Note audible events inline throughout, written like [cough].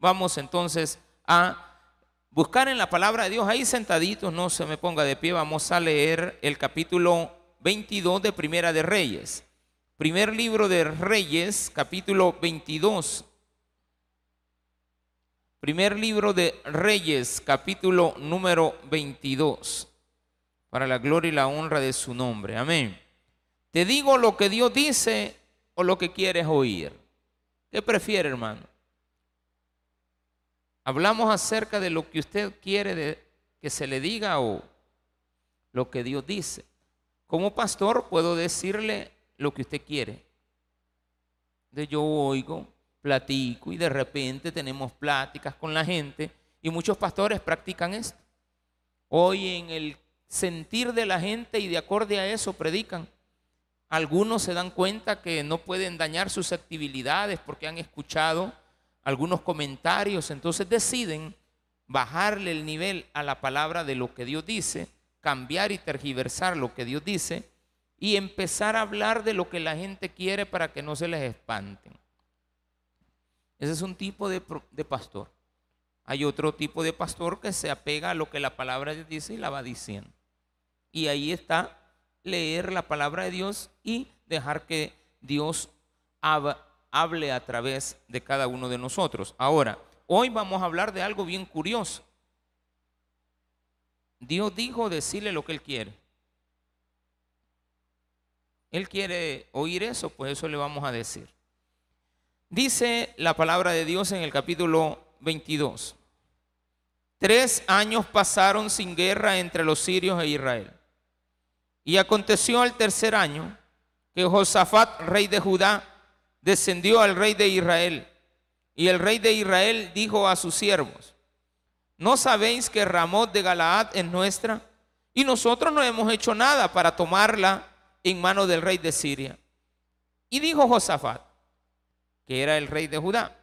Vamos entonces a buscar en la palabra de Dios, ahí sentaditos, no se me ponga de pie, vamos a leer el capítulo 22 de Primera de Reyes. Primer libro de Reyes, capítulo 22. Primer libro de Reyes, capítulo número 22. Para la gloria y la honra de su nombre. Amén. Te digo lo que Dios dice o lo que quieres oír. ¿Qué prefiere, hermano? Hablamos acerca de lo que usted quiere que se le diga o lo que Dios dice. Como pastor puedo decirle lo que usted quiere. De yo oigo, platico y de repente tenemos pláticas con la gente y muchos pastores practican esto. Hoy en el sentir de la gente y de acorde a eso predican. Algunos se dan cuenta que no pueden dañar sus actividades porque han escuchado algunos comentarios, entonces deciden bajarle el nivel a la palabra de lo que Dios dice, cambiar y tergiversar lo que Dios dice y empezar a hablar de lo que la gente quiere para que no se les espanten. Ese es un tipo de, pastor. Hay otro tipo de pastor que se apega a lo que la palabra de Dios dice y la va diciendo. Y ahí está leer la palabra de Dios y dejar que Dios hable a través de cada uno de nosotros. Ahora, hoy vamos a hablar de algo bien curioso. Dios dijo decirle lo que Él quiere. Él quiere oír eso, pues eso le vamos a decir. Dice la palabra de Dios en el capítulo 22. Tres años pasaron sin guerra entre los sirios e Israel. Y aconteció al tercer año que Josafat, rey de Judá, descendió al rey de Israel. Y el rey de Israel dijo a sus siervos, ¿no sabéis que Ramot de Galaad es nuestra? Y nosotros no hemos hecho nada para tomarla en mano del rey de Siria. Y dijo Josafat, que era el rey de Judá.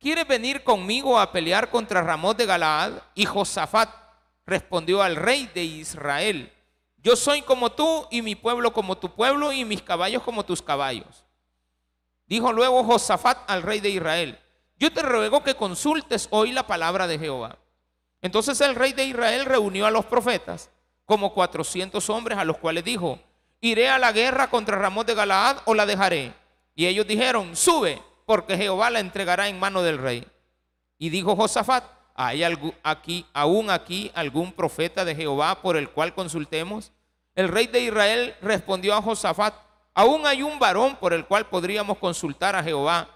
¿Quieres venir conmigo a pelear contra Ramón de Galaad? Y Josafat respondió al rey de Israel, yo soy como tú y mi pueblo como tu pueblo y mis caballos como tus caballos. Dijo luego Josafat al rey de Israel, yo te ruego que consultes hoy la palabra de Jehová. Entonces el rey de Israel reunió a los profetas, como cuatrocientos hombres, a los cuales dijo, iré a la guerra contra Ramón de Galaad o la dejaré. Y ellos dijeron, sube porque Jehová la entregará en mano del rey. Y dijo Josafat, ¿hay aquí, aún aquí algún profeta de Jehová por el cual consultemos? El rey de Israel respondió a Josafat, aún hay un varón por el cual podríamos consultar a Jehová,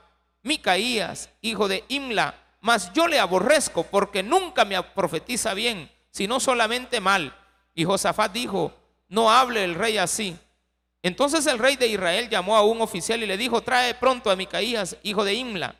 Micaías, hijo de Imla, mas yo le aborrezco porque nunca me profetiza bien, sino solamente mal. Y Josafat dijo, no hable el rey así, entonces el rey de Israel llamó a un oficial y le dijo, trae pronto a Micaías, hijo de Imla.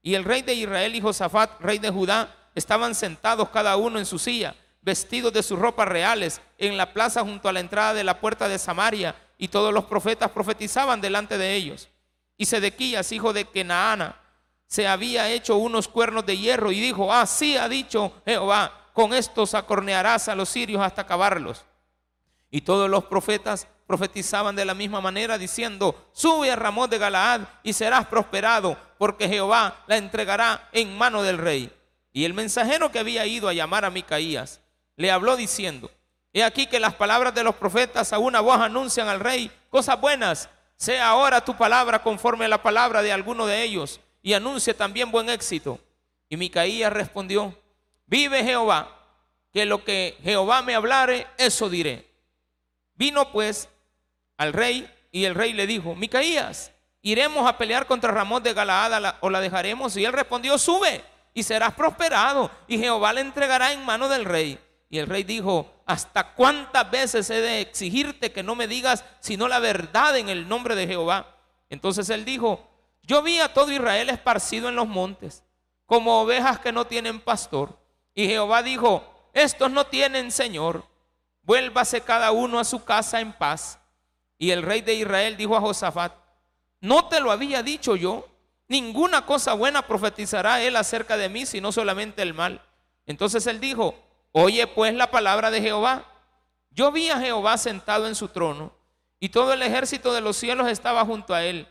Y el rey de Israel y Josafat, rey de Judá, estaban sentados cada uno en su silla, vestidos de sus ropas reales, en la plaza junto a la entrada de la puerta de Samaria, y todos los profetas profetizaban delante de ellos. Y Sedequías, hijo de Kenaana, se había hecho unos cuernos de hierro y dijo, así ha dicho Jehová, con estos acornearás a los sirios hasta acabarlos. Y todos los profetas profetizaban de la misma manera diciendo, sube a Ramón de Galaad y serás prosperado, porque Jehová la entregará en mano del rey. Y el mensajero que había ido a llamar a Micaías le habló diciendo, he aquí que las palabras de los profetas a una voz anuncian al rey cosas buenas, sea ahora tu palabra conforme a la palabra de alguno de ellos, y anuncie también buen éxito. Y Micaías respondió, vive Jehová, que lo que Jehová me hablare, eso diré. Vino pues al rey y el rey le dijo, Micaías, iremos a pelear contra Ramón de Galaad o la dejaremos. Y él respondió, sube y serás prosperado y Jehová le entregará en mano del rey. Y el rey dijo, ¿hasta cuántas veces he de exigirte que no me digas sino la verdad en el nombre de Jehová? Entonces él dijo, yo vi a todo Israel esparcido en los montes, como ovejas que no tienen pastor. Y Jehová dijo, estos no tienen Señor, vuélvase cada uno a su casa en paz. Y el rey de Israel dijo a Josafat, no te lo había dicho yo, ninguna cosa buena profetizará él acerca de mí, sino solamente el mal. Entonces él dijo, oye pues la palabra de Jehová. Yo vi a Jehová sentado en su trono, y todo el ejército de los cielos estaba junto a él,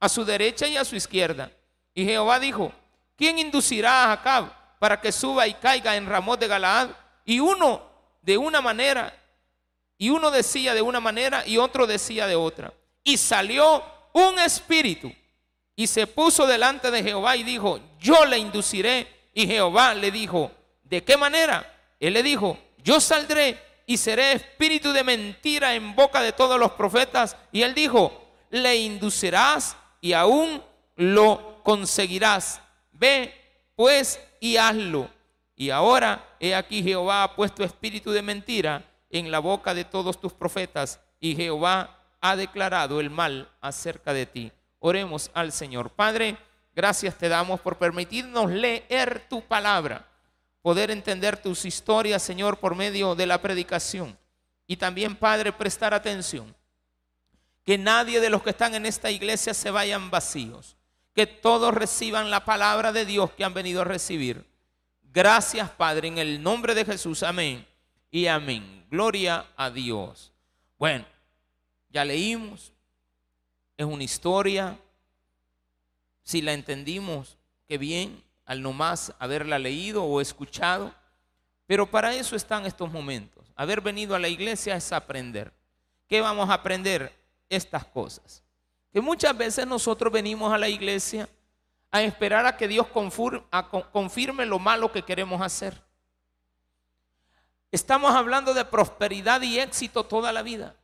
a su derecha y a su izquierda. Y Jehová dijo, ¿Quién inducirá a Acab para que suba y caiga en Ramón de Galaad? Y uno de una manera, y uno decía de una manera y otro decía de otra. Y salió un espíritu y se puso delante de Jehová y dijo, yo le induciré. Y Jehová le dijo, ¿de qué manera? Él le dijo, yo saldré y seré espíritu de mentira en boca de todos los profetas. Y él dijo, le inducirás y aún lo conseguirás. Ve pues y hazlo. Y ahora he aquí Jehová ha puesto espíritu de mentira en la boca de todos tus profetas y Jehová ha declarado el mal acerca de ti. Oremos al Señor. Padre, gracias te damos por permitirnos leer tu palabra, poder entender tus historias, Señor, por medio de la predicación. Y también, Padre, prestar atención. Que nadie de los que están en esta iglesia se vayan vacíos. Que todos reciban la palabra de Dios que han venido a recibir. Gracias, Padre, en el nombre de Jesús. Amén y amén. Gloria a Dios. Bueno, ya leímos, es una historia, si la entendimos, qué bien, al nomás haberla leído o escuchado, pero para eso están estos momentos. Haber venido a la iglesia es aprender. ¿Qué vamos a aprender? Estas cosas. Que muchas veces nosotros venimos a la iglesia a esperar a que Dios confirme lo malo que queremos hacer. Estamos hablando de prosperidad y éxito toda la vida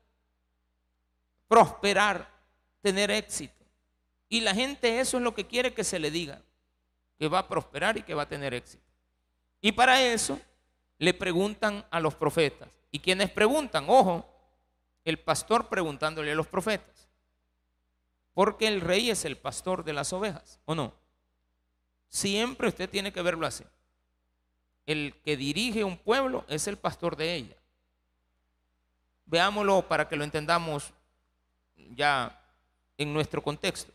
prosperar, tener éxito. Y la gente eso es lo que quiere que se le diga, que va a prosperar y que va a tener éxito. Y para eso le preguntan a los profetas. Y quienes preguntan, ojo, el pastor preguntándole a los profetas. Porque el rey es el pastor de las ovejas, ¿o no? Siempre usted tiene que verlo así. El que dirige un pueblo es el pastor de ella. Veámoslo para que lo entendamos ya en nuestro contexto.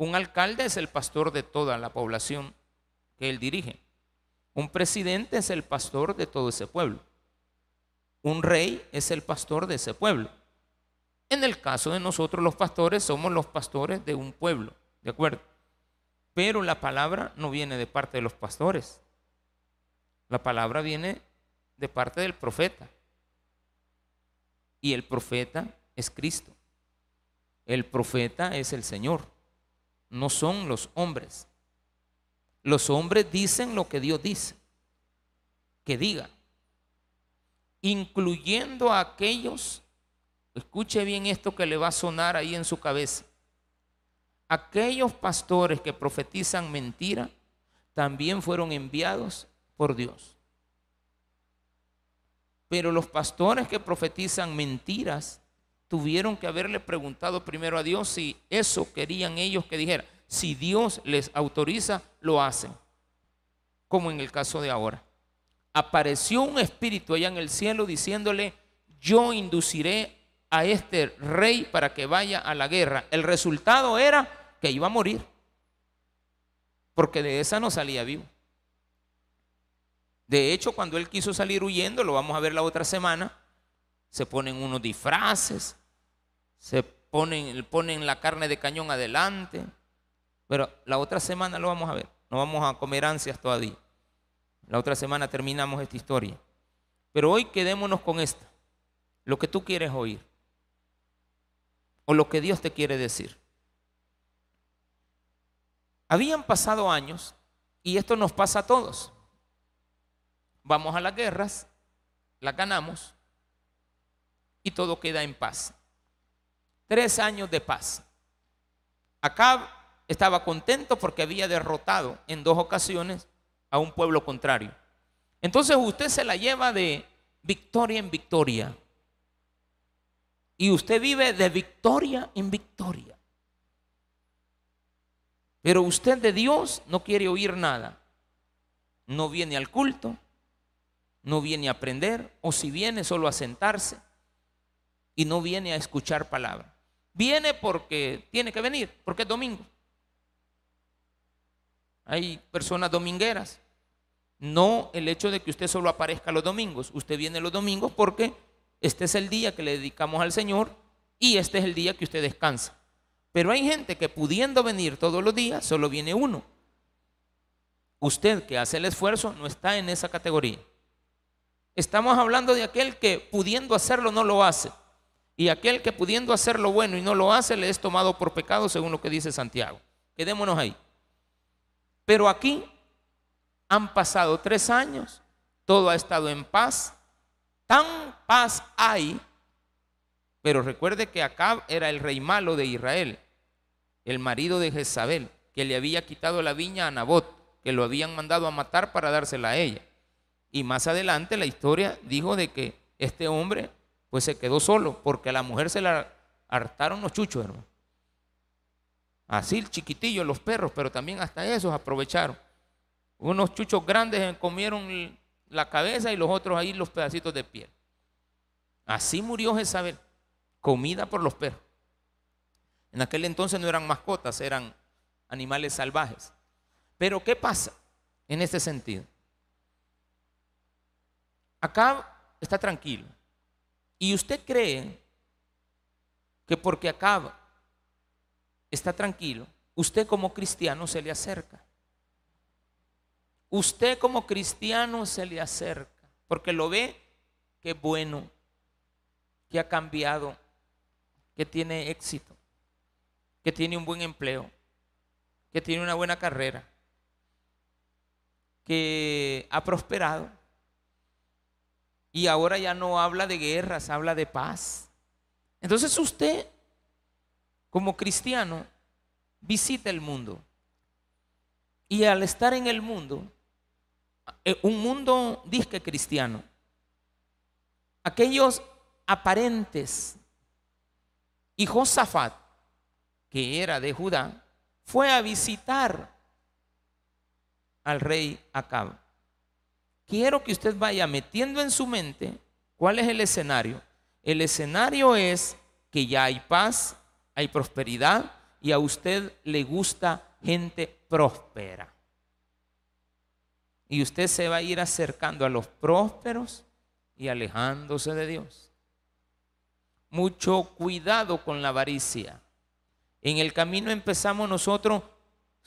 Un alcalde es el pastor de toda la población que él dirige. Un presidente es el pastor de todo ese pueblo. Un rey es el pastor de ese pueblo. En el caso de nosotros los pastores somos los pastores de un pueblo, ¿de acuerdo? Pero la palabra no viene de parte de los pastores. La palabra viene de parte del profeta. Y el profeta es Cristo. El profeta es el Señor, no son los hombres. Los hombres dicen lo que Dios dice, que diga, incluyendo a aquellos, escuche bien esto que le va a sonar ahí en su cabeza, aquellos pastores que profetizan mentira también fueron enviados por Dios. Pero los pastores que profetizan mentiras tuvieron que haberle preguntado primero a Dios si eso querían ellos que dijera. Si Dios les autoriza, lo hacen. Como en el caso de ahora. Apareció un espíritu allá en el cielo diciéndole, yo induciré a este rey para que vaya a la guerra. El resultado era que iba a morir. Porque de esa no salía vivo. De hecho, cuando él quiso salir huyendo, lo vamos a ver la otra semana, se ponen unos disfraces, se ponen, ponen la carne de cañón adelante. Pero la otra semana lo vamos a ver. No vamos a comer ansias todavía. La otra semana terminamos esta historia. Pero hoy quedémonos con esta. Lo que tú quieres oír. O lo que Dios te quiere decir. Habían pasado años y esto nos pasa a todos. Vamos a las guerras, las ganamos y todo queda en paz tres años de paz. Acab estaba contento porque había derrotado en dos ocasiones a un pueblo contrario. Entonces usted se la lleva de victoria en victoria. Y usted vive de victoria en victoria. Pero usted de Dios no quiere oír nada. No viene al culto, no viene a aprender, o si viene solo a sentarse y no viene a escuchar palabra. Viene porque tiene que venir, porque es domingo. Hay personas domingueras. No el hecho de que usted solo aparezca los domingos. Usted viene los domingos porque este es el día que le dedicamos al Señor y este es el día que usted descansa. Pero hay gente que pudiendo venir todos los días, solo viene uno. Usted que hace el esfuerzo no está en esa categoría. Estamos hablando de aquel que pudiendo hacerlo no lo hace. Y aquel que pudiendo hacer lo bueno y no lo hace le es tomado por pecado según lo que dice Santiago. Quedémonos ahí. Pero aquí han pasado tres años, todo ha estado en paz. Tan paz hay, pero recuerde que Acab era el rey malo de Israel, el marido de Jezabel, que le había quitado la viña a Nabot, que lo habían mandado a matar para dársela a ella. Y más adelante la historia dijo de que este hombre pues se quedó solo porque a la mujer se la hartaron los chuchos, hermano. Así el chiquitillo, los perros, pero también hasta esos aprovecharon. Unos chuchos grandes comieron la cabeza y los otros ahí los pedacitos de piel. Así murió Jezabel, comida por los perros. En aquel entonces no eran mascotas, eran animales salvajes. Pero ¿qué pasa en este sentido? Acá está tranquilo. Y usted cree que porque acaba está tranquilo, usted como cristiano se le acerca. Usted como cristiano se le acerca porque lo ve que bueno, que ha cambiado, que tiene éxito, que tiene un buen empleo, que tiene una buena carrera, que ha prosperado y ahora ya no habla de guerras, habla de paz. Entonces usted, como cristiano, visita el mundo. Y al estar en el mundo, eh, un mundo disque cristiano, aquellos aparentes y Josafat, que era de Judá, fue a visitar al rey Acab quiero que usted vaya metiendo en su mente cuál es el escenario. El escenario es que ya hay paz, hay prosperidad y a usted le gusta gente próspera. Y usted se va a ir acercando a los prósperos y alejándose de Dios. Mucho cuidado con la avaricia. En el camino empezamos nosotros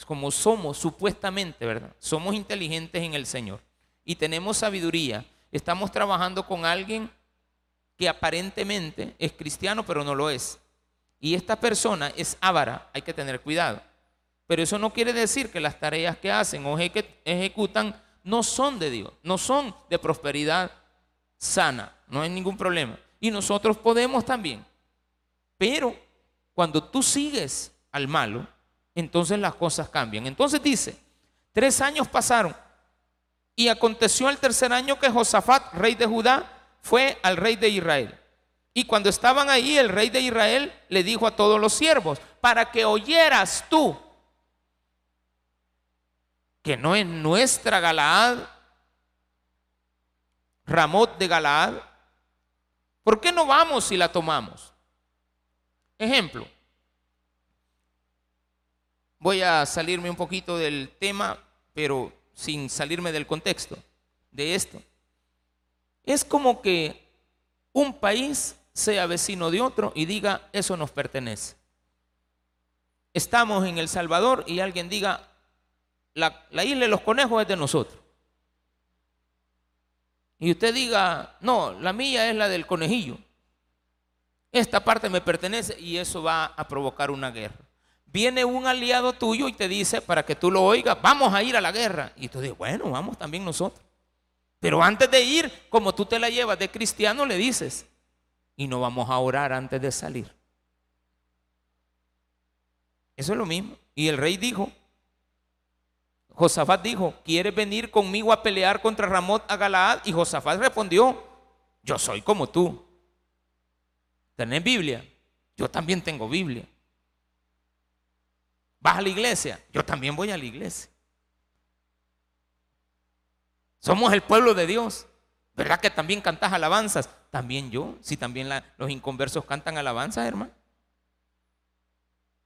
como somos supuestamente, ¿verdad? Somos inteligentes en el Señor y tenemos sabiduría, estamos trabajando con alguien que aparentemente es cristiano, pero no lo es. Y esta persona es ávara, hay que tener cuidado. Pero eso no quiere decir que las tareas que hacen o ejecutan no son de Dios, no son de prosperidad sana, no hay ningún problema. Y nosotros podemos también. Pero cuando tú sigues al malo, entonces las cosas cambian. Entonces dice, tres años pasaron y aconteció el tercer año que Josafat, rey de Judá, fue al rey de Israel. Y cuando estaban ahí, el rey de Israel le dijo a todos los siervos, para que oyeras tú que no es nuestra Galaad, Ramot de Galaad, ¿por qué no vamos y la tomamos? Ejemplo, voy a salirme un poquito del tema, pero sin salirme del contexto de esto. Es como que un país sea vecino de otro y diga, eso nos pertenece. Estamos en El Salvador y alguien diga, la, isla de los conejos es de nosotros. Y usted diga, no, la mía es la del conejillo. Esta parte me pertenece y eso va a provocar una guerra viene un aliado tuyo y te dice, para que tú lo oigas, vamos a ir a la guerra. Y tú dices, bueno, vamos también nosotros. Pero antes de ir, como tú te la llevas de cristiano, le dices, y no vamos a orar antes de salir. Eso es lo mismo. Y el rey dijo, Josafat dijo, ¿quieres venir conmigo a pelear contra Ramot a Galaad? Y Josafat respondió, yo soy como tú. ¿Tenés Biblia? Yo también tengo Biblia. ¿Vas a la iglesia? Yo también voy a la iglesia. Somos el pueblo de Dios. ¿Verdad que también cantas alabanzas? También yo. Si también los inconversos cantan alabanzas, hermano.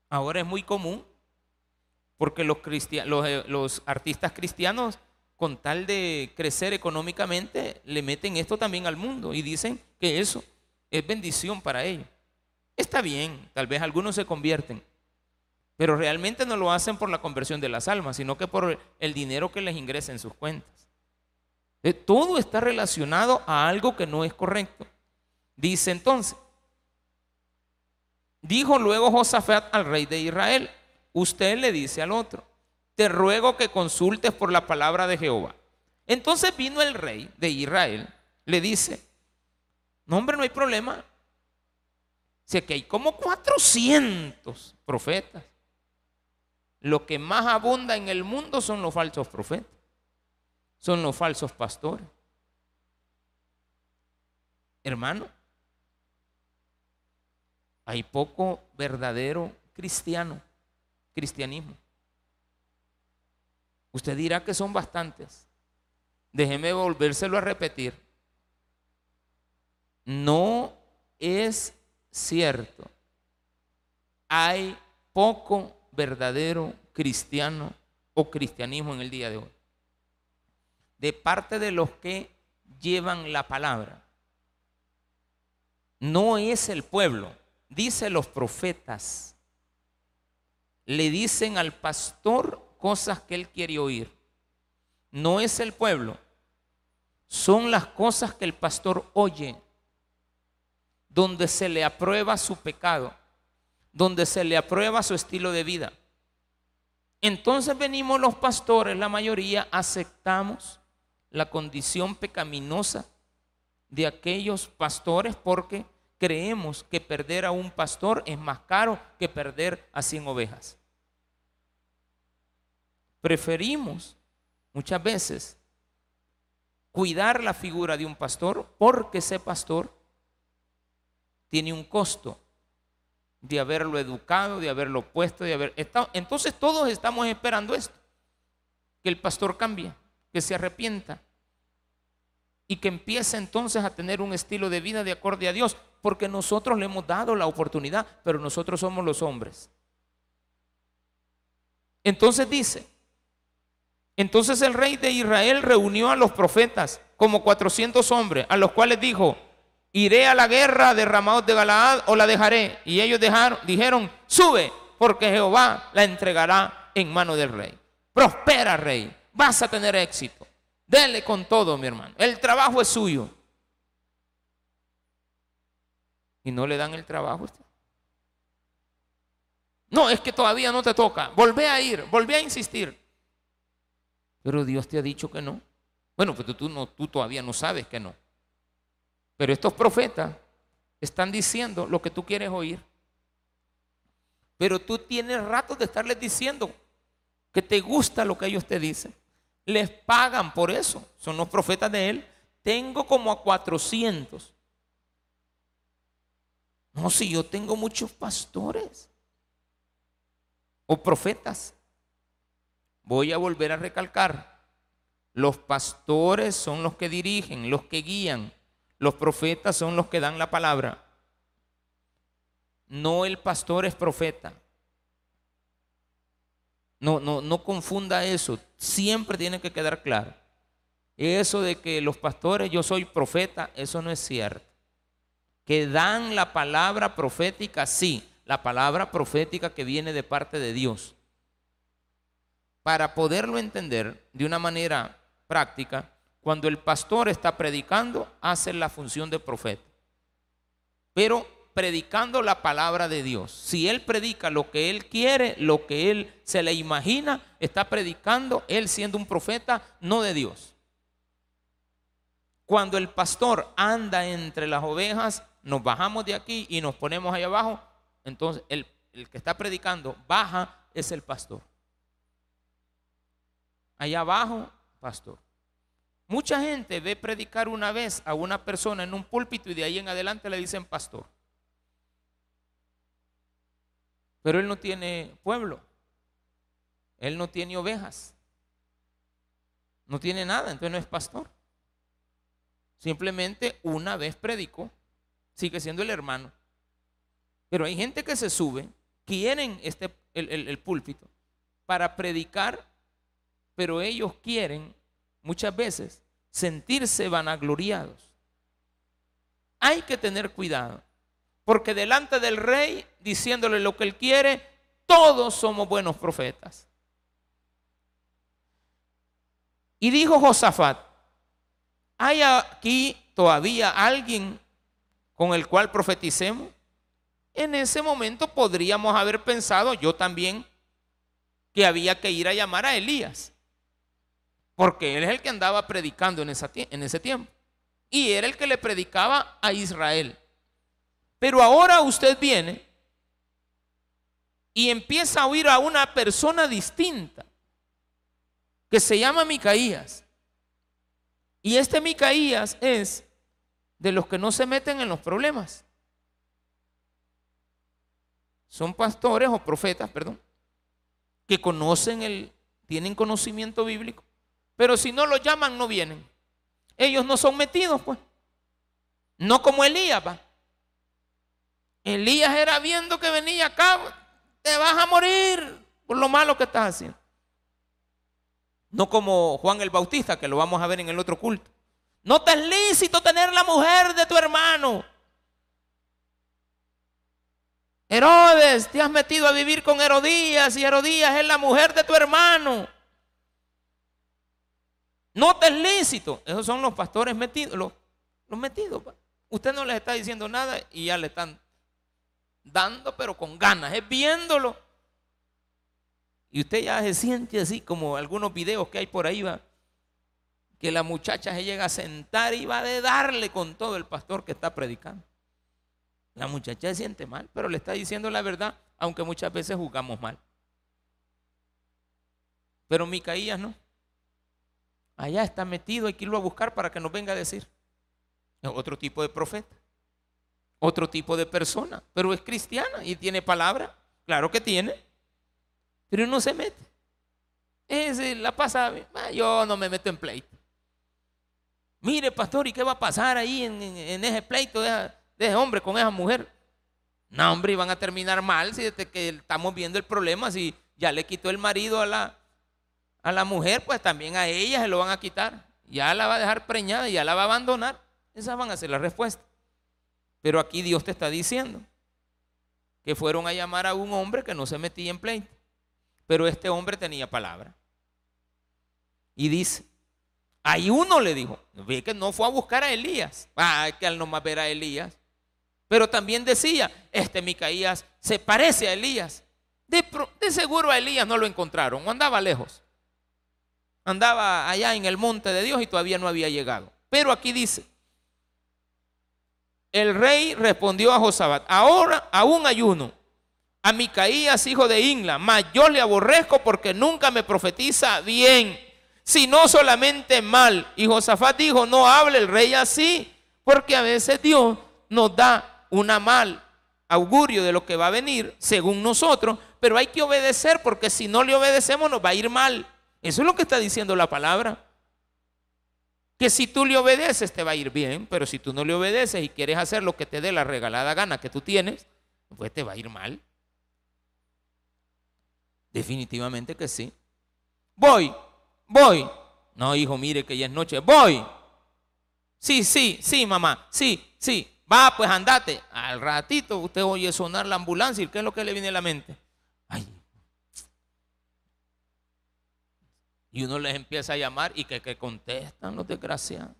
Ahora es muy común porque los, eh, los artistas cristianos, con tal de crecer económicamente, le meten esto también al mundo y dicen que eso es bendición para ellos. Está bien, tal vez algunos se convierten, Pero realmente no lo hacen por la conversión de las almas, sino que por el dinero que les ingresa en sus cuentas. Eh, todo está relacionado a algo que no es correcto. Dice entonces, dijo luego Josafat al rey de Israel, usted le dice al otro, te ruego que consultes por la palabra de Jehová. Entonces vino el rey de Israel, le dice, no hombre, no hay problema. Si que hay como 400 profetas. Lo que más abunda en el mundo son los falsos profetas. Son los falsos pastores. Hermano, hay poco verdadero cristiano, cristianismo. Usted dirá que son bastantes. Déjeme volvérselo a repetir. No es cierto. Hay poco verdadero cristiano o cristianismo en el día de hoy. De parte de los que llevan la palabra. No es el pueblo, dice los profetas. Le dicen al pastor cosas que él quiere oír. No es el pueblo, son las cosas que el pastor oye, donde se le aprueba su pecado, donde se le aprueba su estilo de vida. Entonces venimos los pastores, la mayoría aceptamos la condición pecaminosa de aquellos pastores porque creemos que perder a un pastor es más caro que perder a 100 ovejas. Preferimos muchas veces cuidar la figura de un pastor porque ese pastor tiene un costo de haberlo educado, de haberlo puesto, de haber estado. Entonces todos estamos esperando esto, que el pastor cambie, que se arrepienta y que empiece entonces a tener un estilo de vida de acorde a Dios, porque nosotros le hemos dado la oportunidad, pero nosotros somos los hombres. Entonces dice, entonces el rey de Israel reunió a los profetas, como 400 hombres, a los cuales dijo, iré a la guerra derramados de Galaad o la dejaré. Y ellos dijeron, sube, porque Jehová la entregará en mano del rey. Prospera, rey, vas a tener éxito. Dele con todo, mi hermano. El trabajo es suyo. Y no le dan el trabajo a usted. No, es que todavía no te toca. Volvé a ir, volvé a insistir. Pero Dios te ha dicho que no. Bueno, pues tú, no, tú todavía no sabes que no. Pero estos profetas están diciendo lo que tú quieres oír. Pero tú tienes rato de estarles diciendo que te gusta lo que ellos te dicen. Les pagan por eso. Son los profetas de él. Tengo como a 400. No, si yo tengo muchos pastores o profetas. Voy a volver a recalcar. Los pastores son los que dirigen, los que guían. Los profetas son los que dan la palabra. No el pastor es profeta. No, no, no confunda eso. Siempre tiene que quedar claro. Eso de que los pastores, yo soy profeta, eso no es cierto. Que dan la palabra profética, sí, la palabra profética que viene de parte de Dios. Para poderlo entender de una manera práctica, cuando el pastor está predicando, hace la función de profeta. Pero predicando la palabra de Dios. Si él predica lo que él quiere, lo que él se le imagina, está predicando él siendo un profeta, no de Dios. Cuando el pastor anda entre las ovejas, nos bajamos de aquí y nos ponemos ahí abajo, entonces el, el que está predicando baja es el pastor. Allá abajo, pastor. Mucha gente ve predicar una vez a una persona en un púlpito y de ahí en adelante le dicen pastor. Pero él no tiene pueblo. Él no tiene ovejas. No tiene nada, entonces no es pastor. Simplemente una vez predicó. Sigue siendo el hermano. Pero hay gente que se sube, quieren este, el, el púlpito para predicar, pero ellos quieren muchas veces sentirse vanagloriados. Hay que tener cuidado, porque delante del rey, diciéndole lo que él quiere, Todos somos buenos profetas. Y dijo Josafat, ¿hay aquí todavía alguien con el cual profeticemos? En ese momento podríamos haber pensado, yo también, que había que ir a llamar a Elías, porque él es el que andaba predicando en, ese tiempo, y era el que le predicaba a Israel. Pero ahora usted viene y empieza a oír a una persona distinta que se llama Micaías. Y este Micaías es de los que no se meten en los problemas. Son pastores o profetas, perdón, que conocen el, tienen conocimiento bíblico, pero si no lo llaman no vienen. Ellos no son metidos, pues. No como Elías, va. Elías era viendo que venía acá, te vas a morir por lo malo que estás haciendo. No como Juan el Bautista, que lo vamos a ver en el otro culto. No te es lícito tener la mujer de tu hermano. Herodes, te has metido a vivir con Herodías y Herodías es la mujer de tu hermano. No te es lícito. Esos son los pastores metidos, los, metidos. Usted no les está diciendo nada y ya le están dando, pero con ganas, es viéndolo. Y usted ya se siente así como algunos videos que hay por ahí, va, que la muchacha se llega a sentar y va de darle con todo el pastor que está predicando. La muchacha se siente mal, pero le está diciendo la verdad, aunque muchas veces jugamos mal. Pero Micaías no. Allá está metido, hay que irlo a buscar para que nos venga a decir. Es otro tipo de profeta otro tipo de persona, pero es cristiana y tiene palabra, claro que tiene, pero no se mete. Es la pasa, ah, yo no me meto en pleito. Mire, pastor, ¿y qué va a pasar ahí en, ese pleito de, ese hombre con esa mujer? No, hombre, van a terminar mal si desde que estamos viendo el problema, si ya le quitó el marido a la, a la mujer, pues también a ella se lo van a quitar. Ya la va a dejar preñada, ya la va a abandonar. Esas van a ser las respuestas. Pero aquí Dios te está diciendo que fueron a llamar a un hombre que no se metía en pleito. Pero este hombre tenía palabra. Y dice, hay uno le dijo, ve que no fue a buscar a Elías. Ah, que al nomás ver a Elías. Pero también decía, este Micaías se parece a Elías. De, de, seguro a Elías no lo encontraron, andaba lejos. Andaba allá en el monte de Dios y todavía no había llegado. Pero aquí dice, el rey respondió a Josabat, ahora aún hay uno, a Micaías, hijo de Inla, mas yo le aborrezco porque nunca me profetiza bien, sino solamente mal. Y Josafat dijo, no hable el rey así, porque a veces Dios nos da una mal augurio de lo que va a venir, según nosotros, pero hay que obedecer porque si no le obedecemos nos va a ir mal. Eso es lo que está diciendo la palabra que si tú le obedeces te va a ir bien, pero si tú no le obedeces y quieres hacer lo que te dé la regalada gana que tú tienes, pues te va a ir mal. Definitivamente que sí. Voy, voy. No, hijo, mire que ya es noche. Voy. Sí, sí, sí, mamá. Sí, sí. Va, pues andate. Al ratito usted oye sonar la ambulancia y ¿qué es lo que le viene a la mente? Ay, Y uno les empieza a llamar y que, que contestan los desgraciados.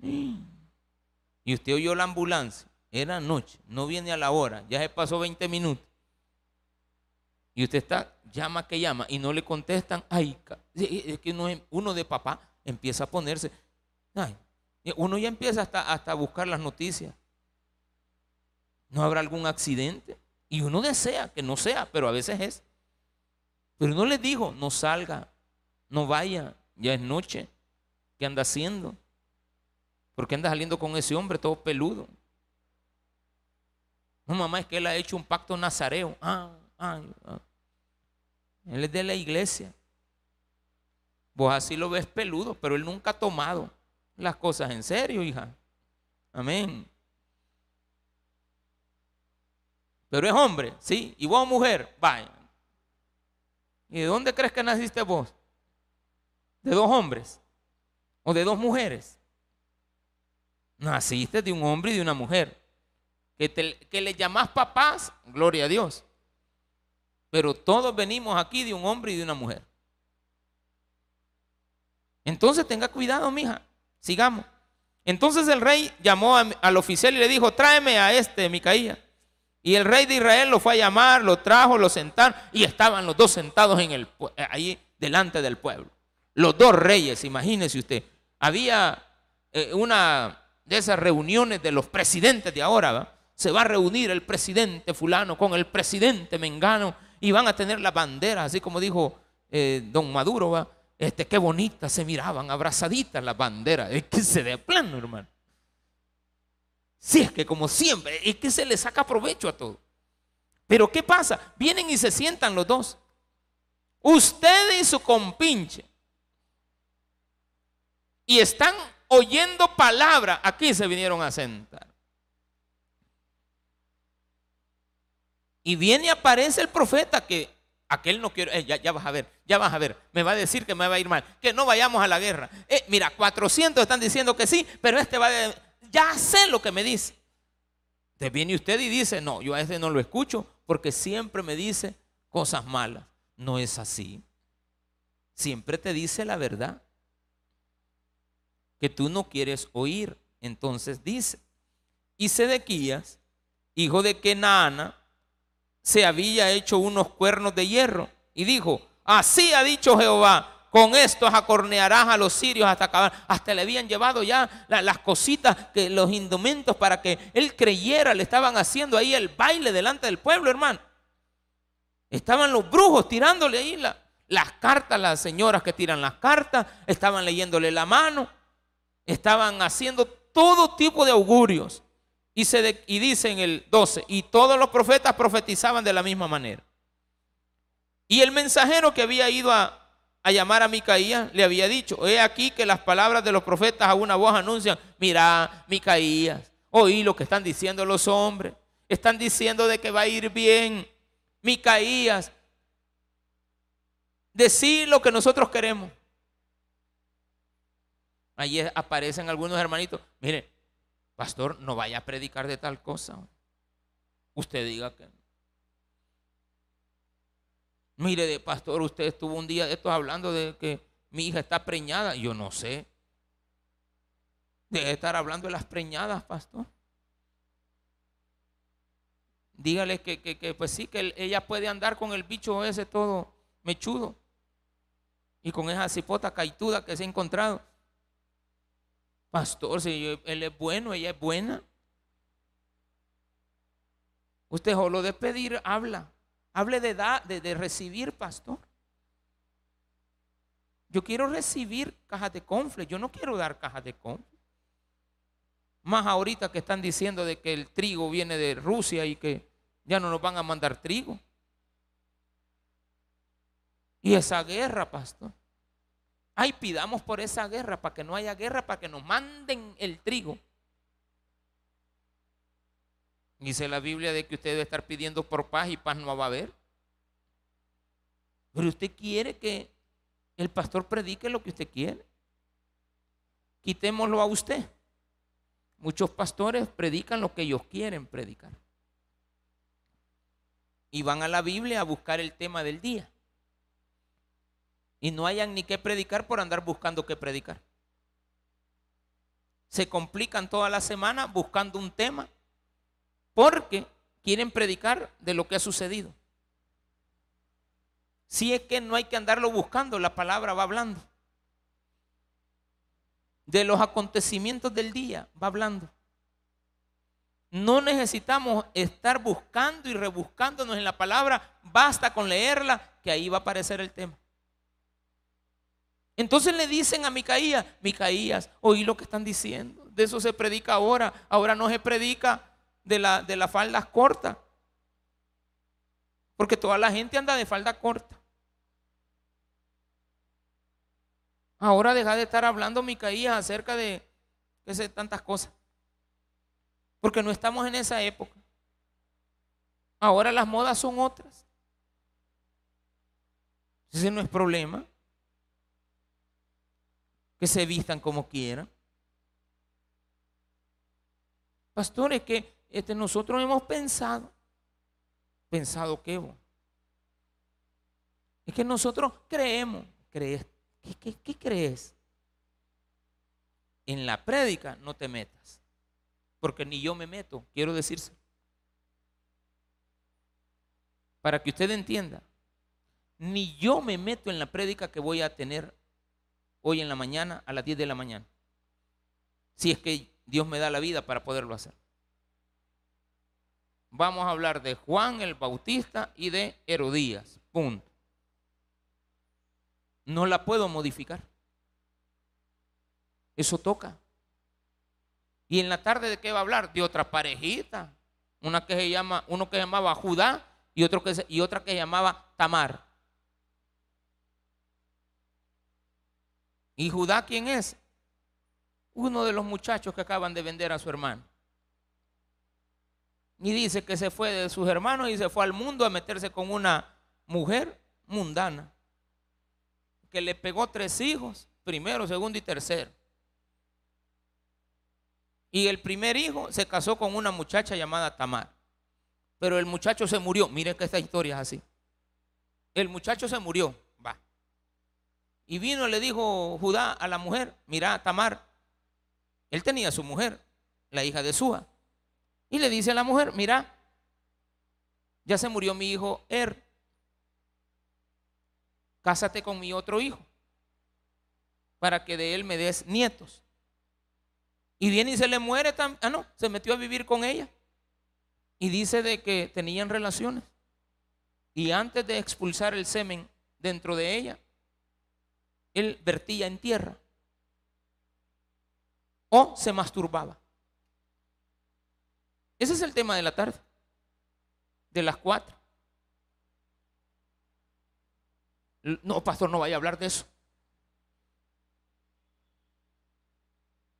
[gasps] Y usted oyó la ambulancia, era noche, no viene a la hora, ya se pasó 20 minutos. Y usted está, llama que llama y no le contestan. Ay, es que uno, de papá empieza a ponerse. uno ya empieza hasta, hasta buscar las noticias. ¿No habrá algún accidente? Y uno desea que no sea, pero a veces es. Pero no le dijo, no salga, no vaya, ya es noche. ¿Qué anda haciendo? ¿Por qué anda saliendo con ese hombre todo peludo? No, mamá, es que él ha hecho un pacto nazareo. Ah, ah, ah. Él es de la iglesia. Vos así lo ves peludo, pero él nunca ha tomado las cosas en serio, hija. Amén. Pero es hombre, sí. Y vos mujer, vaya. ¿Y de dónde crees que naciste vos? De dos hombres o de dos mujeres. Naciste de un hombre y de una mujer. Que, que le llamas papás, gloria a Dios. pero todos venimos aquí de un hombre y de una mujer. Entonces tenga cuidado, mija. Sigamos. Entonces el rey llamó al oficial y le dijo, tráeme a este Micaía. Y el rey de Israel lo fue a llamar, lo trajo, lo sentaron y estaban los dos sentados en el, ahí delante del pueblo. Los dos reyes, imagínese usted. Había eh, una de esas reuniones de los presidentes de ahora, se va a reunir el presidente fulano con el presidente mengano y van a tener la bandera, así como dijo eh, don Maduro, ¿va? Este, qué bonitas se miraban, abrazaditas las banderas. Es que se de plano, hermano. Si es que como siempre, es que se le saca provecho a todo. Pero ¿qué pasa? Vienen y se sientan los dos. Usted y su compinche. Y están oyendo palabra. Aquí se vinieron a sentar. Y viene y aparece el profeta que aquel no quiere, eh, ya, vas a ver, ya vas a ver, me va a decir que me va a ir mal, que no vayamos a la guerra. Eh, mira, 400 están diciendo que sí, pero este va a, ya sé lo que me dice. Te viene usted y dice, no, yo a este no lo escucho porque siempre me dice cosas malas. No es así. Siempre te dice la verdad que tú no quieres oír. Entonces dice, y Sedequías, hijo de Kenana, se había hecho unos cuernos de hierro y dijo, así ha dicho Jehová, con estos acornearás a los sirios hasta acabar. Hasta le habían llevado ya las cositas, que, los indumentos para que él creyera, le estaban haciendo ahí el baile delante del pueblo, hermano. Estaban los brujos tirándole ahí las cartas, las señoras que tiran las cartas, estaban leyéndole la mano, estaban haciendo todo tipo de augurios. Y, se y dice en el 12, y todos los profetas profetizaban de la misma manera. Y el mensajero que había ido a, llamar a Micaías le había dicho, he aquí que las palabras de los profetas a una voz anuncian, mira, Micaías, oí lo que están diciendo los hombres, están diciendo de que va a ir bien. Micaías, decir lo que nosotros queremos. Allí aparecen algunos hermanitos, mire, Pastor, no vaya a predicar de tal cosa. Usted diga que Mire, de pastor, usted estuvo un día de estos hablando de que mi hija está preñada. Yo no sé. Debe estar hablando de las preñadas, pastor. Dígale que, que, pues sí, que ella puede andar con el bicho ese todo mechudo. Y con esa cipota caituda que se ha encontrado. Pastor, si él es bueno, ella es buena. Usted solo de pedir habla. Hable de, dar, de, recibir, pastor. Yo quiero recibir cajas de confle. Yo no quiero dar cajas de confle. Más ahorita que están diciendo de que el trigo viene de Rusia y que ya no nos van a mandar trigo. Y esa guerra, pastor. Ay, pidamos por esa guerra, para que no haya guerra, para que nos manden el trigo. Dice la Biblia de que usted debe estar pidiendo por paz y paz no va a haber. Pero usted quiere que el pastor predique lo que usted quiere. Quitémoslo a usted. Muchos pastores predican lo que ellos quieren predicar. Y van a la Biblia a buscar el tema del día y no hayan ni qué predicar por andar buscando qué predicar. Se complican toda la semana buscando un tema porque quieren predicar de lo que ha sucedido. Si es que no hay que andarlo buscando, la palabra va hablando. De los acontecimientos del día va hablando. No necesitamos estar buscando y rebuscándonos en la palabra, basta con leerla que ahí va a aparecer el tema. Entonces le dicen a Micaías, Micaías, oí lo que están diciendo. De eso se predica ahora. Ahora no se predica de, la, de las faldas cortas. Porque toda la gente anda de falda corta. Ahora deja de estar hablando Micaías acerca de que tantas cosas. Porque no estamos en esa época. Ahora las modas son otras. Ese no es problema que se vistan como quieran. Pastores, que este, nosotros hemos pensado, pensado qué, Es que nosotros creemos. ¿Crees? ¿Qué, qué crees? En la prédica no te metas. Porque ni yo me meto, quiero decirse. Para que usted entienda, ni yo me meto en la prédica que voy a tener hoy en la mañana a las 10 de la mañana. Si es que Dios me da la vida para poderlo hacer. Vamos a hablar de Juan el Bautista y de Herodías. Punto. No la puedo modificar. Eso toca. Y en la tarde de qué va a hablar? De otra parejita. Una que se llama, uno que se llamaba Judá y, otro que y otra que se llamaba Tamar. ¿Y Judá quién es? Uno de los muchachos que acaban de vender a su hermano. Y dice que se fue de sus hermanos y se fue al mundo a meterse con una mujer mundana. Que le pegó tres hijos, primero, segundo y tercero. Y el primer hijo se casó con una muchacha llamada Tamar. Pero el muchacho se murió. Miren que esta historia es así. El muchacho se murió. Y vino y le dijo Judá a la mujer, mira, Tamar, él tenía su mujer, la hija de Sua. Y le dice a la mujer, mira, ya se murió mi hijo Er, cásate con mi otro hijo, para que de él me des nietos. Y viene y se le muere. Ah, no, se metió a vivir con ella. Y dice de que tenían relaciones. Y antes de expulsar el semen dentro de ella, él vertía en tierra o se masturbaba. Ese es el tema de la tarde, de las cuatro. No, pastor, no vaya a hablar de eso.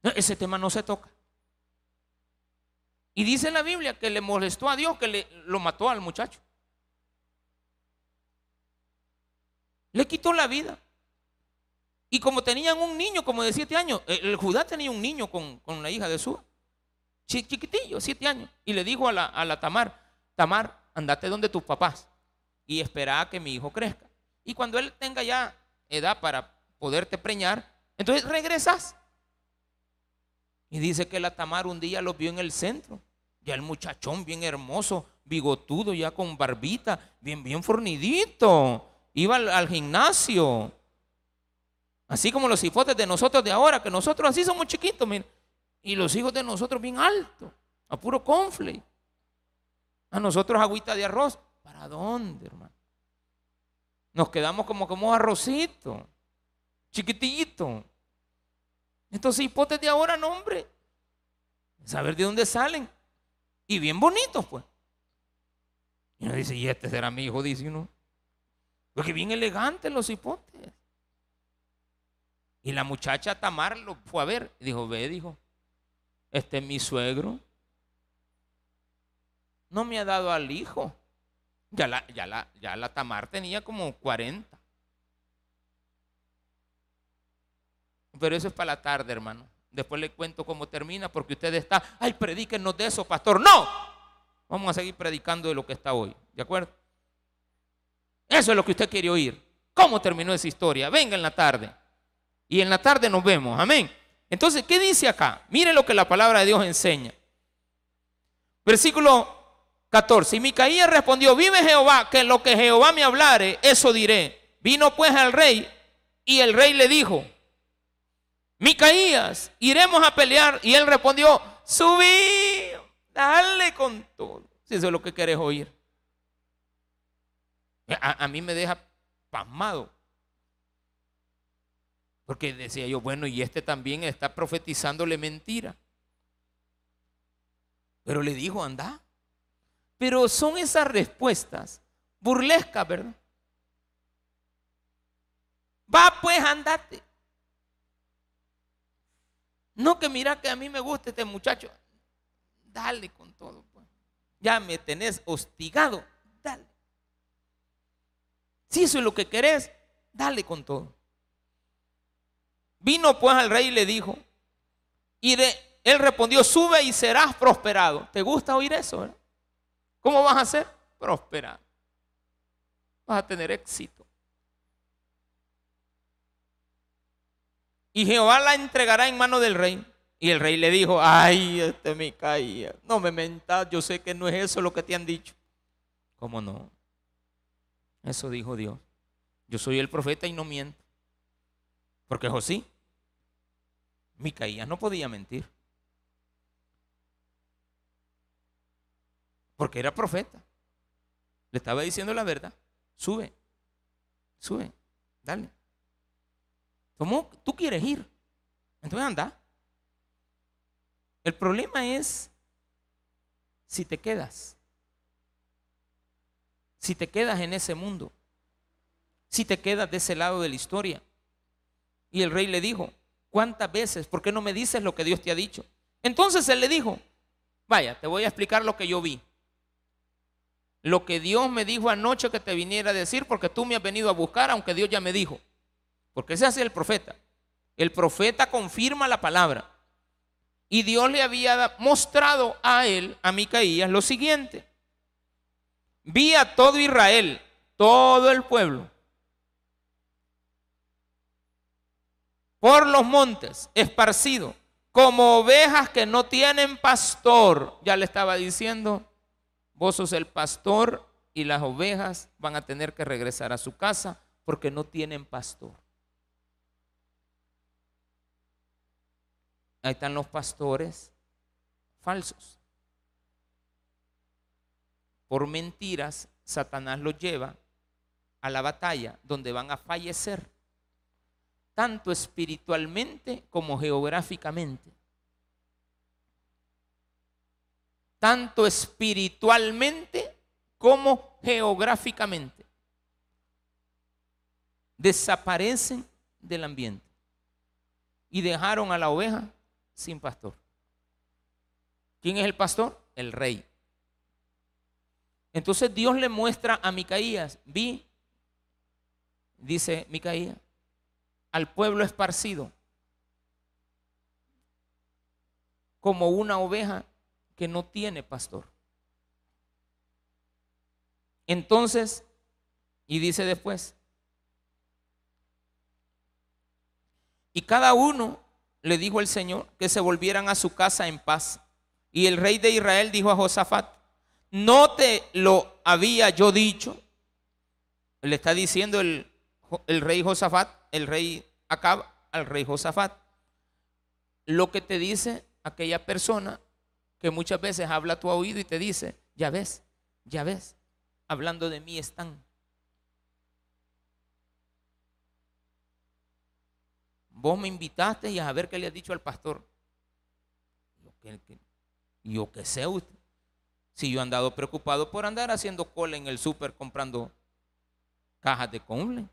ese tema no se toca. Y dice la Biblia que le molestó a Dios, que le, lo mató al muchacho. Le quitó la vida. Y como tenían un niño como de siete años, el Judá tenía un niño con, la hija de su chiquitillo, siete años. Y le dijo a la, a la Tamar, Tamar, andate donde tus papás y espera a que mi hijo crezca. Y cuando él tenga ya edad para poderte preñar, entonces regresas. Y dice que la Tamar un día lo vio en el centro. Ya el muchachón bien hermoso, bigotudo, ya con barbita, bien, bien fornidito. Iba al gimnasio. Así como los hipotes de nosotros de ahora, que nosotros así somos chiquitos, Y los hijos de nosotros bien altos, a puro confle. A nosotros agüita de arroz. ¿Para dónde, hermano? Nos quedamos como como arrocito, chiquitito. Estos hipotes de ahora, no, hombre. Saber de dónde salen. Y bien bonitos, pues. Y uno dice, y este será mi hijo, dice uno. Porque bien elegantes los hipotes. Y la muchacha Tamar lo fue a ver. Y dijo, ve, dijo, este es mi suegro. No me ha dado al hijo. Ya la, ya la, ya la Tamar tenía como 40. Pero eso es para la tarde, hermano. Después le cuento cómo termina, porque usted está, ay, predíquenos de eso, pastor. No, vamos a seguir predicando de lo que está hoy. ¿De acuerdo? Eso es lo que usted quiere oír. ¿Cómo terminó esa historia? Venga en la tarde y en la tarde nos vemos. Amén. Entonces, ¿qué dice acá? Mire lo que la palabra de Dios enseña. Versículo 14. Y Micaías respondió, vive Jehová, que lo que Jehová me hablare, eso diré. Vino pues al rey y el rey le dijo, Micaías, iremos a pelear. Y él respondió, subí, dale con todo. Si eso es lo que quieres oír. A, a mí me deja pasmado. Porque decía yo, bueno, y este también está profetizándole mentira. Pero le dijo, anda. Pero son esas respuestas burlescas, ¿verdad? Va pues, andate. No que mira que a mí me gusta este muchacho. Dale con todo. Pues. Ya me tenés hostigado. Dale. Si eso es lo que querés, dale con todo. Vino pues al rey y le dijo, y él respondió, sube y serás prosperado. ¿Te gusta oír eso? ¿Cómo vas a ser? Prosperado. Vas a tener éxito. Y Jehová la entregará en mano del rey. Y el rey le dijo, ay, este me caía. No me mentas, yo sé que no es eso lo que te han dicho. ¿Cómo no? Eso dijo Dios. Yo soy el profeta y no miento. Porque José, Micaías no podía mentir. Porque era profeta. Le estaba diciendo la verdad. Sube, sube, dale. ¿Cómo tú quieres ir? Entonces anda. El problema es si te quedas. Si te quedas en ese mundo. Si te quedas de ese lado de la historia. Y el rey le dijo, ¿cuántas veces? ¿Por qué no me dices lo que Dios te ha dicho? Entonces él le dijo, vaya, te voy a explicar lo que yo vi. Lo que Dios me dijo anoche que te viniera a decir porque tú me has venido a buscar, aunque Dios ya me dijo. Porque ese hace el profeta. El profeta confirma la palabra. Y Dios le había mostrado a él, a Micaías, lo siguiente. Vi a todo Israel, todo el pueblo, por los montes, esparcido, como ovejas que no tienen pastor. Ya le estaba diciendo, vos sos el pastor y las ovejas van a tener que regresar a su casa porque no tienen pastor. Ahí están los pastores falsos. Por mentiras, Satanás los lleva a la batalla donde van a fallecer, tanto espiritualmente como geográficamente. Tanto espiritualmente como geográficamente. Desaparecen del ambiente y dejaron a la oveja sin pastor. ¿Quién es el pastor? El rey. Entonces Dios le muestra a Micaías, vi, dice Micaías, al pueblo esparcido como una oveja que no tiene pastor. Entonces, y dice después, y cada uno le dijo el Señor que se volvieran a su casa en paz. Y el rey de Israel dijo a Josafat, no te lo había yo dicho. Le está diciendo el, el rey Josafat, el rey Acab al rey Josafat. Lo que te dice aquella persona que muchas veces habla a tu oído y te dice, ya ves, ya ves, hablando de mí están. Vos me invitaste y a ver qué le has dicho al pastor. Yo que, sé usted. Si yo he andado preocupado por andar haciendo cola en el súper comprando cajas de comble.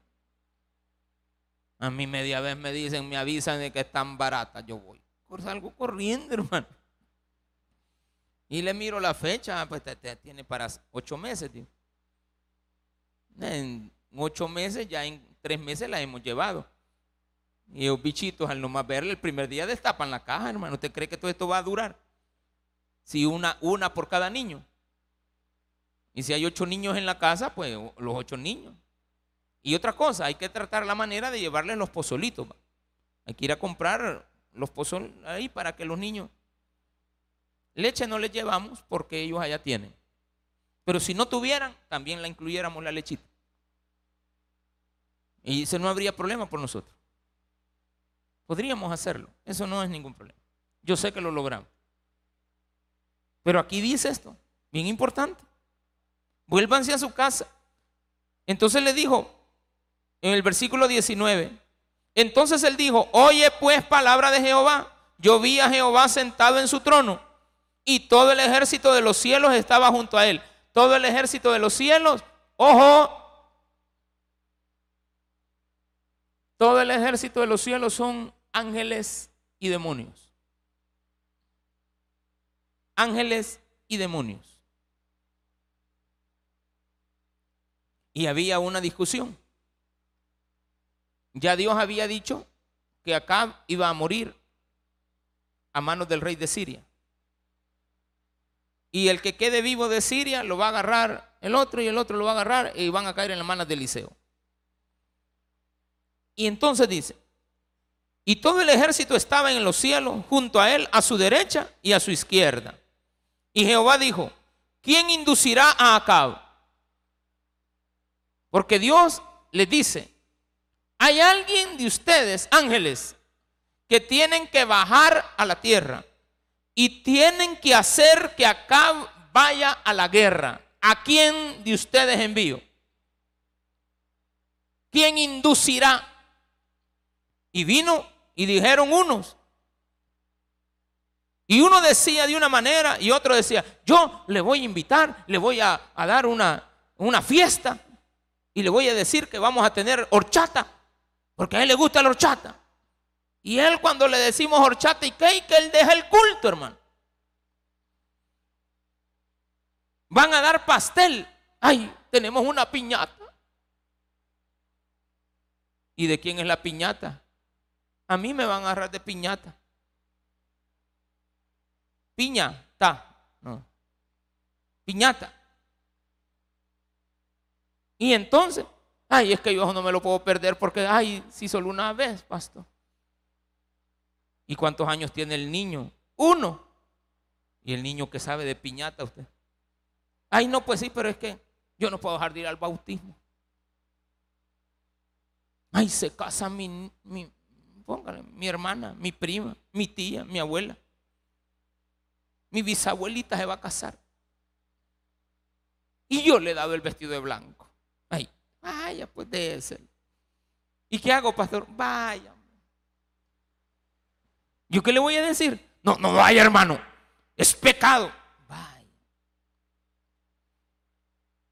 A mí media vez me dicen, me avisan de que están baratas. Yo voy. Salgo corriendo, [laughs] hermano. Y le miro la fecha, pues te, tiene para ocho meses. En ocho meses, ya en tres meses la hemos llevado. Y los bichitos, al nomás verle, el primer día destapan la caja, hermano. ¿Usted cree que todo esto va a durar? Si una por cada niño. Y si hay ocho niños en la casa, pues los ocho niños. Y otra cosa, hay que tratar la manera de llevarles los pozolitos. Hay que ir a comprar los pozos ahí para que los niños... Leche no les llevamos porque ellos allá tienen. Pero si no tuvieran, también la incluyéramos la lechita. Y eso no habría problema por nosotros. Podríamos hacerlo, eso no es ningún problema. Yo sé que lo logramos. Pero aquí dice esto, bien importante. Vuélvanse a su casa. Entonces le dijo, en el versículo 19, entonces él dijo, oye pues palabra de Jehová. Yo vi a Jehová sentado en su trono y todo el ejército de los cielos estaba junto a él. Todo el ejército de los cielos, ojo, todo el ejército de los cielos son ángeles y demonios. Ángeles y demonios. Y había una discusión. Ya Dios había dicho que Acab iba a morir a manos del rey de Siria. Y el que quede vivo de Siria lo va a agarrar el otro y el otro lo va a agarrar y van a caer en las manos de Eliseo. Y entonces dice, Y todo el ejército estaba en los cielos, junto a él, a su derecha y a su izquierda. Y Jehová dijo, ¿quién inducirá a Acab? Porque Dios les dice, hay alguien de ustedes, ángeles, que tienen que bajar a la tierra y tienen que hacer que Acab vaya a la guerra. ¿A quién de ustedes envío? ¿Quién inducirá? Y vino y dijeron unos. Y uno decía de una manera y otro decía, yo le voy a invitar, le voy a, dar una, una fiesta y le voy a decir que vamos a tener horchata, porque a él le gusta la horchata. Y él cuando le decimos horchata y cake, él deja el culto, hermano. Van a dar pastel. Ay, tenemos una piñata. ¿Y de quién es la piñata? A mí me van a agarrar de piñata. Piña, ta. No. Piñata. Y entonces, ay, es que yo no me lo puedo perder porque, ay, si solo una vez, pastor. ¿Y cuántos años tiene el niño? Uno. Y el niño que sabe de piñata usted. Ay, no, pues sí, pero es que yo no puedo dejar de ir al bautismo. Ay, se casa mi, mi, póngale, mi hermana, mi prima, mi tía, mi abuela. Mi bisabuelita se va a casar. Y yo le he dado el vestido de blanco. Ay, vaya, pues ese. ¿Y qué hago, pastor? Vaya. ¿Yo qué le voy a decir? No, no vaya, hermano. Es pecado. Vaya.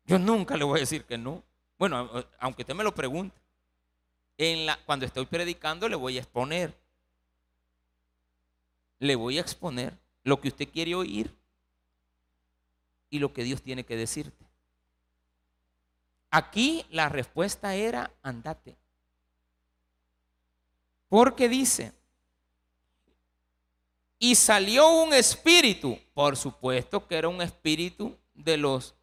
Yo nunca le voy a decir que no. Bueno, aunque usted me lo pregunte. En la, cuando estoy predicando le voy a exponer. Le voy a exponer lo que usted quiere oír y lo que Dios tiene que decirte. Aquí la respuesta era andate. Porque dice, y salió un espíritu, por supuesto que era un espíritu de los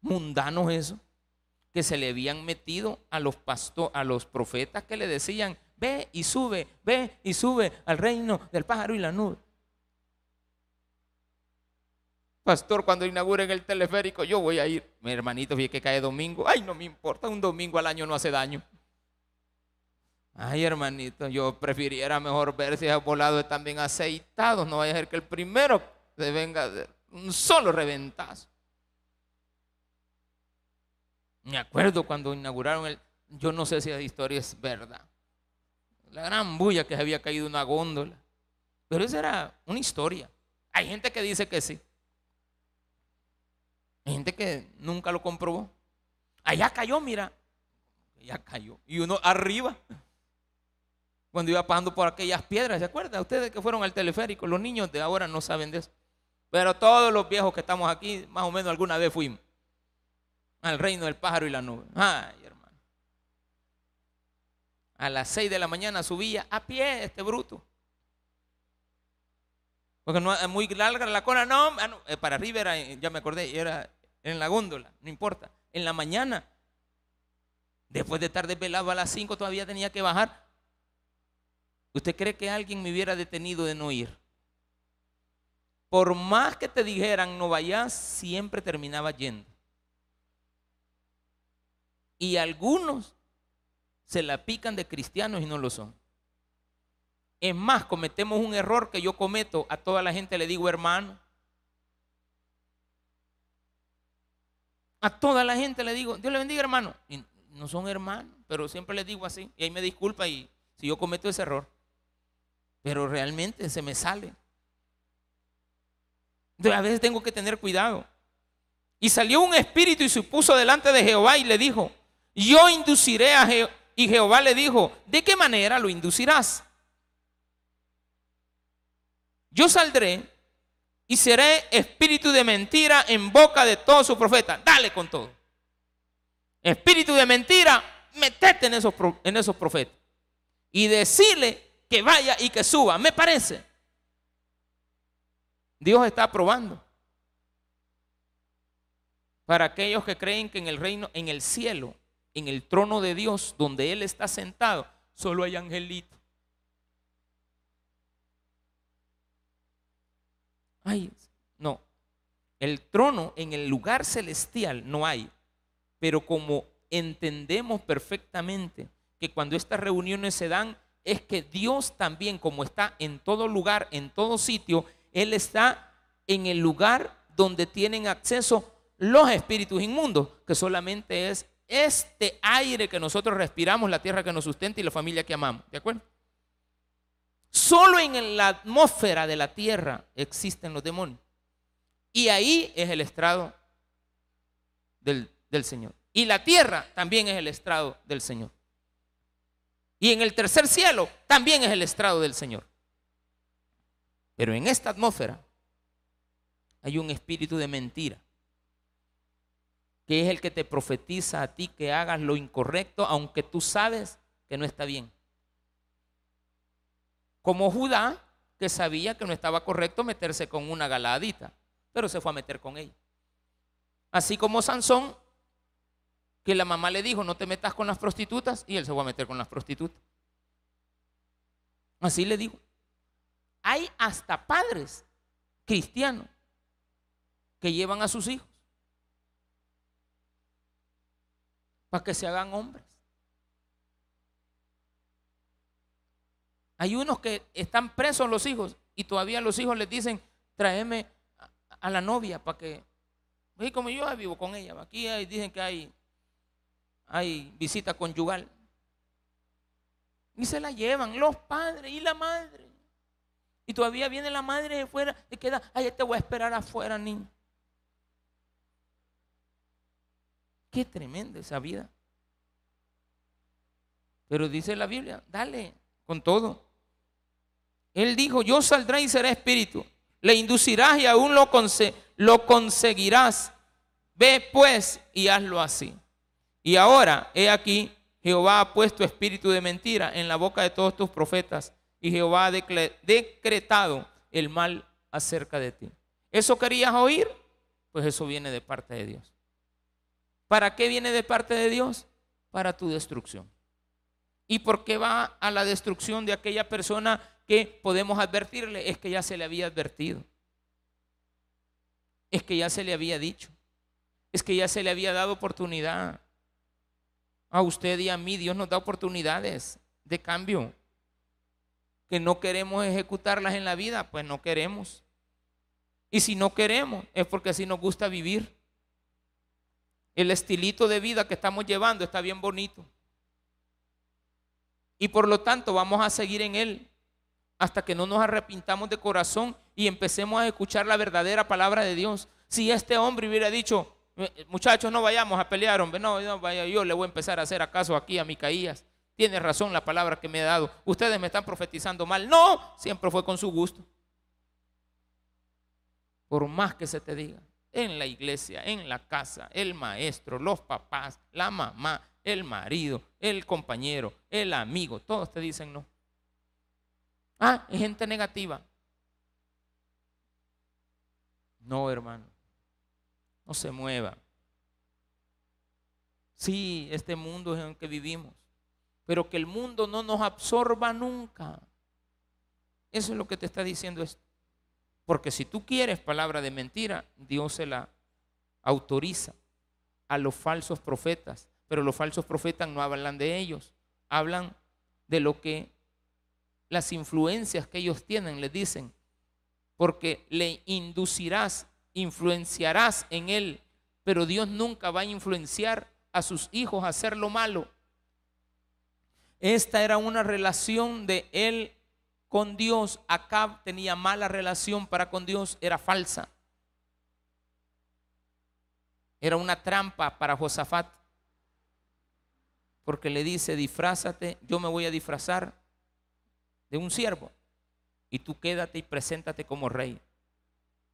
mundanos eso, que se le habían metido a los pastores, a los profetas que le decían, ve y sube, ve y sube al reino del pájaro y la nube. Pastor, cuando inauguren el teleférico, yo voy a ir. Mi hermanito, fíjate que cae domingo. Ay, no me importa, un domingo al año no hace daño. Ay, hermanito, yo prefiriera mejor ver si esos volados están bien aceitados. No vaya a ser que el primero se venga de un solo reventazo. Me acuerdo cuando inauguraron el. Yo no sé si la historia es verdad. La gran bulla que se había caído una góndola. Pero esa era una historia. Hay gente que dice que sí. Gente que nunca lo comprobó. Allá cayó, mira. Ya cayó. Y uno arriba. Cuando iba pasando por aquellas piedras, ¿se acuerdan? Ustedes que fueron al teleférico, los niños de ahora no saben de eso. Pero todos los viejos que estamos aquí, más o menos alguna vez fuimos al reino del pájaro y la nube. Ay, hermano. A las 6 de la mañana subía a pie este bruto. Porque no es muy larga la cola, no, ah, eh, para arriba era, ya me acordé, era en la góndola, no importa. En la mañana, después de estar desvelado a las 5, todavía tenía que bajar. ¿Usted cree que alguien me hubiera detenido de no ir? Por más que te dijeran no vayas, siempre terminaba yendo. Y algunos se la pican de cristianos y no lo son. Es más, cometemos un error que yo cometo. A toda la gente le digo hermano. A toda la gente le digo, Dios le bendiga hermano. No son hermanos, pero siempre les digo así. Y ahí me disculpa y si yo cometo ese error. Pero realmente se me sale. a veces tengo que tener cuidado. Y salió un espíritu y se puso delante de Jehová y le dijo, yo induciré a Jehová. Y Jehová le dijo, ¿de qué manera lo inducirás? Yo saldré y seré espíritu de mentira en boca de todos sus profetas. Dale con todo. Espíritu de mentira, metete en esos, en esos profetas. Y decirle que vaya y que suba. Me parece. Dios está aprobando. Para aquellos que creen que en el reino, en el cielo, en el trono de Dios, donde Él está sentado, solo hay angelitos. No. El trono en el lugar celestial no hay. Pero como entendemos perfectamente que cuando estas reuniones se dan, es que Dios también, como está en todo lugar, en todo sitio, Él está en el lugar donde tienen acceso los espíritus inmundos, que solamente es este aire que nosotros respiramos, la tierra que nos sustenta y la familia que amamos. ¿De acuerdo? Solo en la atmósfera de la tierra existen los demonios. Y ahí es el estrado del, del Señor. Y la tierra también es el estrado del Señor. Y en el tercer cielo también es el estrado del Señor. Pero en esta atmósfera hay un espíritu de mentira, que es el que te profetiza a ti que hagas lo incorrecto, aunque tú sabes que no está bien. Como Judá, que sabía que no estaba correcto meterse con una galadita, pero se fue a meter con ella. Así como Sansón, que la mamá le dijo, no te metas con las prostitutas, y él se fue a meter con las prostitutas. Así le digo. Hay hasta padres cristianos que llevan a sus hijos para que se hagan hombres. Hay unos que están presos los hijos y todavía los hijos les dicen, tráeme a la novia para que... Y como yo vivo con ella, aquí dicen que hay hay visita conyugal. Y se la llevan los padres y la madre. Y todavía viene la madre de fuera y queda, ay, te voy a esperar afuera, niño. Qué tremenda esa vida. Pero dice la Biblia, dale con todo. Él dijo, yo saldré y seré espíritu. Le inducirás y aún lo, lo conseguirás. Ve pues y hazlo así. Y ahora, he aquí, Jehová ha puesto espíritu de mentira en la boca de todos tus profetas y Jehová ha decretado el mal acerca de ti. ¿Eso querías oír? Pues eso viene de parte de Dios. ¿Para qué viene de parte de Dios? Para tu destrucción. ¿Y por qué va a la destrucción de aquella persona que podemos advertirle? Es que ya se le había advertido. Es que ya se le había dicho. Es que ya se le había dado oportunidad. A usted y a mí Dios nos da oportunidades de cambio. Que no queremos ejecutarlas en la vida, pues no queremos. Y si no queremos, es porque así nos gusta vivir. El estilito de vida que estamos llevando está bien bonito. Y por lo tanto vamos a seguir en él hasta que no nos arrepintamos de corazón y empecemos a escuchar la verdadera palabra de Dios. Si este hombre hubiera dicho, eh, muchachos, no vayamos a pelear, hombre. No, no vaya, yo le voy a empezar a hacer acaso aquí a Micaías. Tiene razón la palabra que me ha dado. Ustedes me están profetizando mal. No, siempre fue con su gusto. Por más que se te diga, en la iglesia, en la casa, el maestro, los papás, la mamá, el marido, el compañero, el amigo, todos te dicen no. Ah, es gente negativa. No, hermano no se mueva. Sí, este mundo es en el que vivimos, pero que el mundo no nos absorba nunca. Eso es lo que te está diciendo esto. Porque si tú quieres palabra de mentira, Dios se la autoriza a los falsos profetas. Pero los falsos profetas no hablan de ellos, hablan de lo que las influencias que ellos tienen les dicen, porque le inducirás influenciarás en él, pero Dios nunca va a influenciar a sus hijos a hacer lo malo. Esta era una relación de él con Dios. Acab tenía mala relación para con Dios, era falsa. Era una trampa para Josafat. Porque le dice, disfrázate, yo me voy a disfrazar de un siervo. Y tú quédate y preséntate como rey.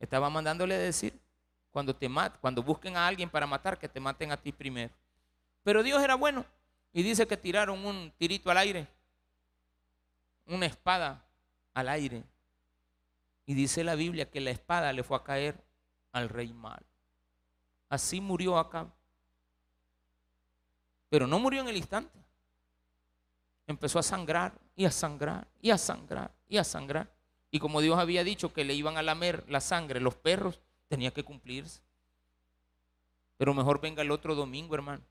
Estaba mandándole decir, cuando te mat, cuando busquen a alguien para matar, que te maten a ti primero. Pero Dios era bueno y dice que tiraron un tirito al aire, una espada al aire. Y dice la Biblia que la espada le fue a caer al rey mal. Así murió acá. Pero no murió en el instante. Empezó a sangrar y a sangrar y a sangrar y a sangrar. Y como Dios había dicho que le iban a lamer la sangre los perros, tenía que cumplirse. Pero mejor venga el otro domingo, hermano,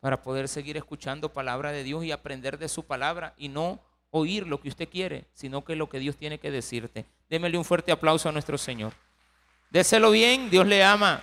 para poder seguir escuchando palabra de Dios y aprender de su palabra y no oír lo que usted quiere, sino que lo que Dios tiene que decirte. Démele un fuerte aplauso a nuestro Señor. Déselo bien, Dios le ama.